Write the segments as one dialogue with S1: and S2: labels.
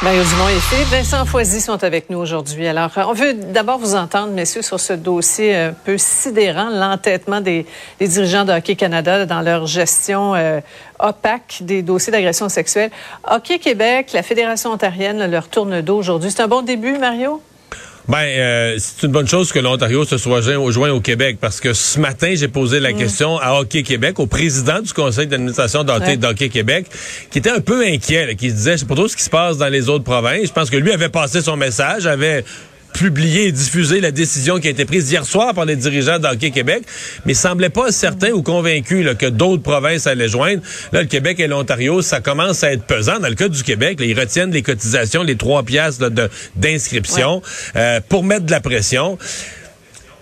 S1: Mario Dumont et Philippe Vincent Foisy sont avec nous aujourd'hui. Alors, on veut d'abord vous entendre, messieurs, sur ce dossier un peu sidérant, l'entêtement des, des, dirigeants de Hockey Canada dans leur gestion euh, opaque des dossiers d'agression sexuelle. Hockey Québec, la Fédération ontarienne leur tourne dos aujourd'hui. C'est un bon début, Mario?
S2: Ben, euh, c'est une bonne chose que l'Ontario se soit joint, au Québec parce que ce matin, j'ai posé la question à Hockey Québec, au président du conseil d'administration d'Hockey ouais. Québec, qui était un peu inquiet, là, qui se disait, je sais pas trop ce qui se passe dans les autres provinces. Je pense que lui avait passé son message, avait publié et diffusé la décision qui a été prise hier soir par les dirigeants d'Hockey Québec, mais semblait pas certain ou convaincu là, que d'autres provinces allaient joindre. Là, le Québec et l'Ontario, ça commence à être pesant. Dans le cas du Québec, là, ils retiennent les cotisations, les trois piastres d'inscription ouais. euh, pour mettre de la pression.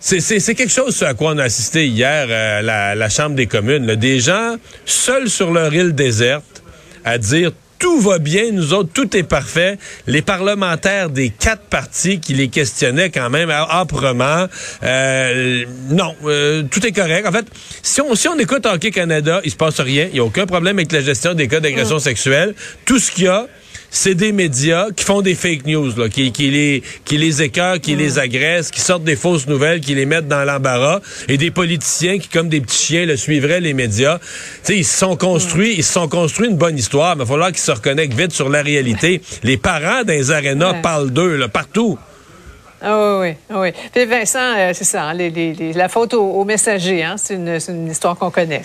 S2: C'est quelque chose à quoi on a assisté hier à la, la Chambre des communes. Là. Des gens seuls sur leur île déserte à dire tout va bien, nous autres, tout est parfait. Les parlementaires des quatre partis qui les questionnaient quand même âprement, euh, non, euh, tout est correct. En fait, si on, si on écoute Hockey Canada, il se passe rien. Il n'y a aucun problème avec la gestion des cas d'agression mmh. sexuelle. Tout ce qu'il y a, c'est des médias qui font des fake news, là, qui, qui, les, qui les écœurent, qui mmh. les agressent, qui sortent des fausses nouvelles, qui les mettent dans l'embarras, et des politiciens qui, comme des petits chiens, le suivraient les médias. sais, ils se sont construits, mmh. ils se sont construits une bonne histoire, mais il va falloir qu'ils se reconnectent vite sur la réalité. les parents des arénas ouais. parlent d'eux, là, partout.
S1: Ah oui, oui, oui. Puis Vincent, euh, c'est ça, hein, les, les, la faute aux, aux messagers, hein, c'est une, une histoire qu'on connaît.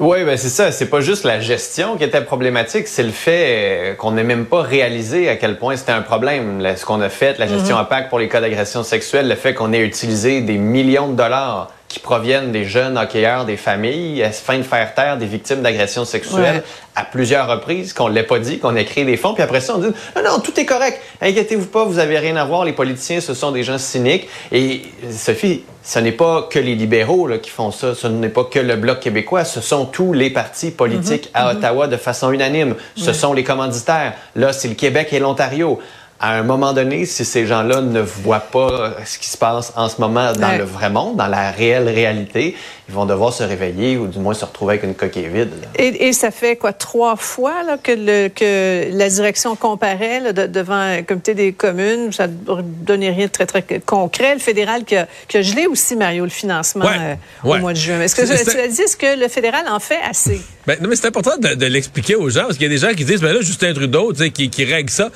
S3: Oui, ben c'est ça. C'est pas juste la gestion qui était problématique, c'est le fait qu'on n'ait même pas réalisé à quel point c'était un problème. ce qu'on a fait, la gestion mm -hmm. opaque pour les cas d'agression sexuelle, le fait qu'on ait utilisé des millions de dollars qui proviennent des jeunes hockeyeurs, des familles, afin de faire taire des victimes d'agressions sexuelles ouais. à plusieurs reprises, qu'on ne l'ait pas dit, qu'on ait créé des fonds, puis après ça, on dit non, non, tout est correct, inquiétez-vous pas, vous avez rien à voir, les politiciens, ce sont des gens cyniques. Et Sophie, ce n'est pas que les libéraux là, qui font ça, ce n'est pas que le Bloc québécois, ce sont tous les partis politiques mm -hmm. à Ottawa de façon unanime, ce sont les commanditaires. Là, c'est le Québec et l'Ontario à un moment donné, si ces gens-là ne voient pas ce qui se passe en ce moment dans ouais. le vrai monde, dans la réelle réalité, ils vont devoir se réveiller ou du moins se retrouver avec une coquille vide.
S1: Et, et, ça fait quoi, trois fois là, que, le, que la direction comparait là, de, devant un comité des communes? Ça ne donnait rien de très, très concret. Le fédéral qui a, qui a gelé aussi, Mario, le financement ouais. euh, ouais. au mois de juin. Est-ce que est, tu as dit, est-ce que le fédéral en fait assez?
S2: Ben, non, mais c'est important de, de l'expliquer aux gens, parce qu'il y a des gens qui disent, ben là, Justin Trudeau, qui, qui règle ça.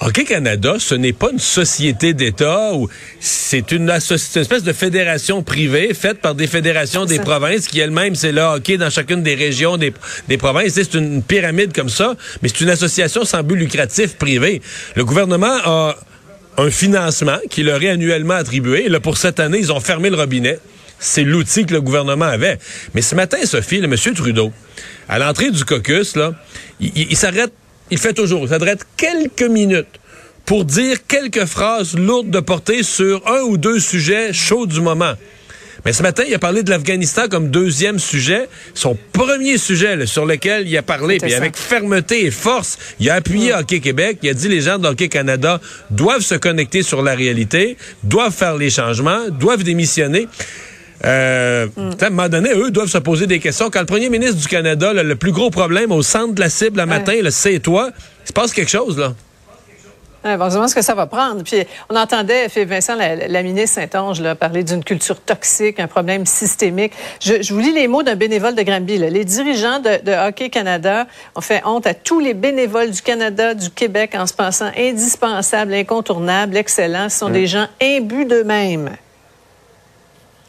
S2: Hockey Canada, ce n'est pas une société d'État ou c'est une, une, espèce de fédération privée faite par des fédérations des provinces qui elles-mêmes, c'est le hockey dans chacune des régions des, des provinces. C'est une pyramide comme ça, mais c'est une association sans but lucratif privé. Le gouvernement a un financement qui leur est annuellement attribué. Et là, pour cette année, ils ont fermé le robinet. C'est l'outil que le gouvernement avait. Mais ce matin, Sophie, le monsieur Trudeau, à l'entrée du caucus, là, il, il, il s'arrête il fait toujours, il faudrait quelques minutes pour dire quelques phrases lourdes de portée sur un ou deux sujets chauds du moment. Mais ce matin, il a parlé de l'Afghanistan comme deuxième sujet, son premier sujet là, sur lequel il a parlé, puis avec fermeté et force, il a appuyé mmh. Hockey Québec, il a dit les gens d'Hockey Canada doivent se connecter sur la réalité, doivent faire les changements, doivent démissionner. Euh, mm. À un moment donné, eux doivent se poser des questions. Quand le premier ministre du Canada, là, le plus gros problème au centre de la cible le matin, ouais. c'est toi, il se passe quelque chose, là.
S1: Ouais, bon, ce que ça va prendre. Puis on entendait Vincent, la, la ministre Saint-Onge, parler d'une culture toxique, un problème systémique. Je, je vous lis les mots d'un bénévole de Granby. Là. Les dirigeants de, de, Hockey Canada ont fait honte à tous les bénévoles du Canada, du Québec, en se pensant indispensables, incontournables, excellents. Ce sont des mm. gens imbus d'eux-mêmes.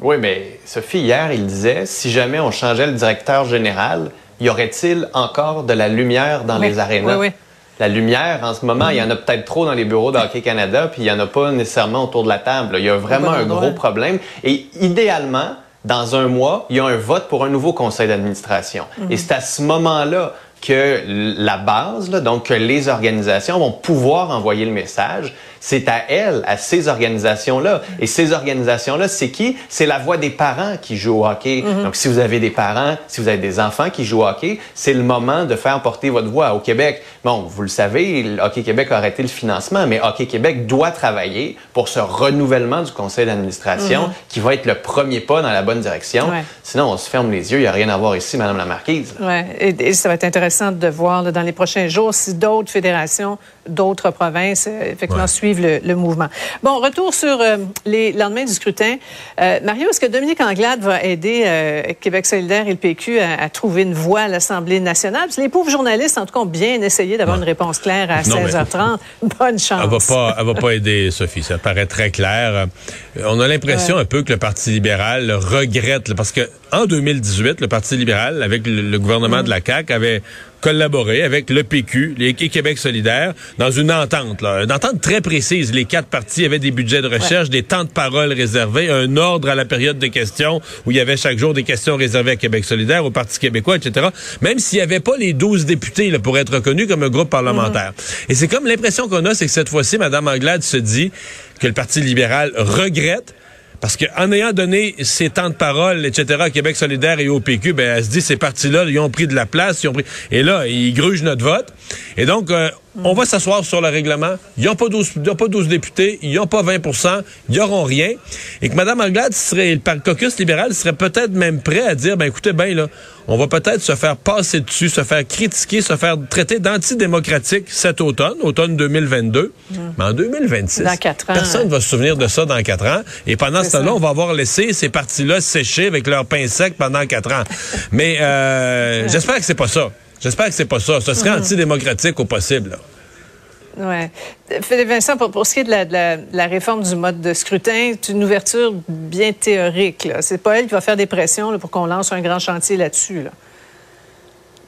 S3: Oui, mais Sophie, hier, il disait, si jamais on changeait le directeur général, y aurait-il encore de la lumière dans les arénas?
S1: Oui, oui
S3: la lumière, en ce moment, il y en a peut-être trop dans les bureaux de Hockey Canada, puis il y en a pas nécessairement autour de la table. Il y a vraiment un gros problème. Et idéalement, dans un mois, il y a un vote pour un nouveau conseil d'administration. Et c'est à ce moment-là que la base, donc que les organisations vont pouvoir envoyer le message c'est à elles, à ces organisations-là. Et ces organisations-là, c'est qui? C'est la voix des parents qui jouent au hockey. Mhm. Donc, si vous avez des parents, si vous avez des enfants qui jouent au hockey, c'est le moment de faire porter votre voix au Québec. Bon, vous le savez, le Hockey Québec a arrêté le financement, mais Hockey Québec doit travailler pour ce renouvellement du conseil d'administration mhm. qui va être le premier pas dans la bonne direction. Sinon, on se ferme les yeux, il n'y a rien à voir ici, Madame la Marquise.
S1: Oui, et, ça va être intéressant de voir dans les prochains jours si d'autres fédérations, d'autres provinces, euh, effectivement, suivent le, mouvement. Bon, retour sur euh, les lendemains du scrutin. Euh, Mario, est-ce que Dominique Anglade va aider euh, Québec solidaire et le PQ à, trouver une voie à l'Assemblée nationale? Parce que les pauvres journalistes, en tout cas, ont bien essayé d'avoir une réponse claire à 16h30. Bonne chance.
S2: Elle va pas, elle va pas aider, Sophie. Ça paraît très clair. On a l'impression un peu que le Parti libéral regrette, parce que en 2018, le Parti libéral, avec le, gouvernement de la CAQ, avait collaboré avec le PQ, les Québec solidaire, dans une entente, là, une entente très précise. Les quatre partis avaient des budgets de recherche, des temps de parole réservés, un ordre à la période de questions où il y avait chaque jour des questions réservées à Québec solidaire, au Parti québécois, etc. Même s'il n'y avait pas les 12 députés là, pour être reconnus comme un groupe parlementaire. Et c'est comme l'impression qu'on a, c'est que cette fois-ci, Mme Anglade se dit que le Parti libéral regrette parce qu'en ayant donné ces temps de parole, etc., à Québec solidaire et au PQ, ben, elle se dit, ces partis-là, ils ont pris de la place, ils ont pris... Et là, ils grugent notre vote. Et donc, euh, on va s'asseoir sur le règlement. Ils n'ont pas 12, pas 12 députés, ils n'ont pas 20% ils n'auront rien. Et que Mme Anglade serait, le caucus libéral serait peut-être même prêt à dire, ben écoutez, ben là, on va peut-être se faire passer dessus, se faire critiquer, se faire traiter d'antidémocratique cet automne, automne 2022. Mais en 2026, personne ne va se souvenir de ça dans quatre ans. Et pendant ce temps-là, on va avoir laissé ces partis-là sécher avec leur pain sec pendant quatre ans. Mais euh, j'espère que c'est pas ça. J'espère que c'est pas ça. Ce serait mhm. antidémocratique au possible.
S1: Oui. Philippe Vincent, pour, ce qui est de la, réforme du mode de scrutin, c'est une ouverture bien théorique. C'est pas elle qui va faire des pressions pour qu'on lance un grand chantier là-dessus.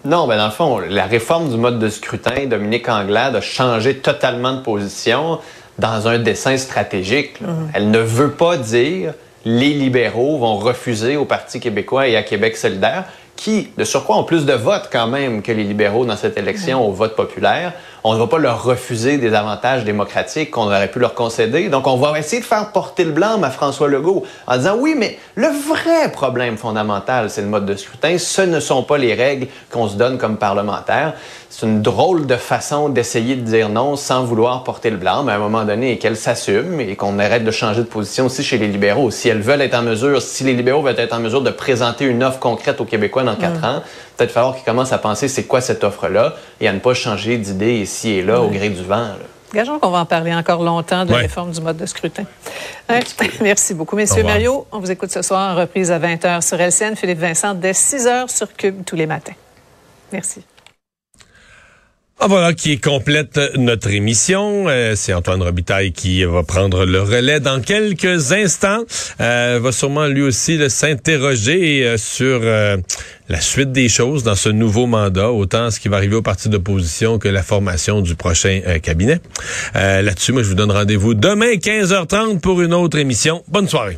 S3: Non, ben dans le fond, la réforme du mode de scrutin, Dominique Anglade a changé totalement de position dans un dessin stratégique. Mhm. Elle ne veut pas dire les libéraux vont refuser au Parti québécois et à Québec solidaire qui, de surcroît, ont plus de votes quand même que les libéraux dans cette élection au vote populaire. On ne va pas leur refuser des avantages démocratiques qu'on aurait pu leur concéder. Donc, on va essayer de faire porter le blanc à François Legault en disant oui, mais le vrai problème fondamental, c'est le mode de scrutin. Ce ne sont pas les règles qu'on se donne comme parlementaire c'est une drôle de façon d'essayer de dire non sans vouloir porter le blanc, mais à un moment donné, qu'elle s'assume et qu'on arrête de changer de position aussi chez les libéraux. Si elles veulent être en mesure, si les libéraux veulent être en mesure de présenter une offre concrète aux Québécois dans quatre mm. ans, peut-être falloir qu'ils commencent à penser c'est quoi cette offre-là et à ne pas changer d'idée ici et là au gré du vent.
S1: Gageons qu'on va en parler encore longtemps de la réforme du mode de scrutin. Merci beaucoup, messieurs. Mario, on vous écoute ce soir en reprise à 20h sur LCN. Philippe Vincent, dès 6h sur Cube tous les matins. Merci.
S2: Ah, voilà qui complète notre émission. Euh, c'est Antoine Robitaille qui va prendre le relais dans quelques instants. Euh, va sûrement lui aussi s'interroger euh, sur euh, la suite des choses dans ce nouveau mandat, autant ce qui va arriver au parti d'opposition que la formation du prochain cabinet. Là-dessus, moi, je vous donne rendez-vous demain 15h30 pour une autre émission. Bonne soirée.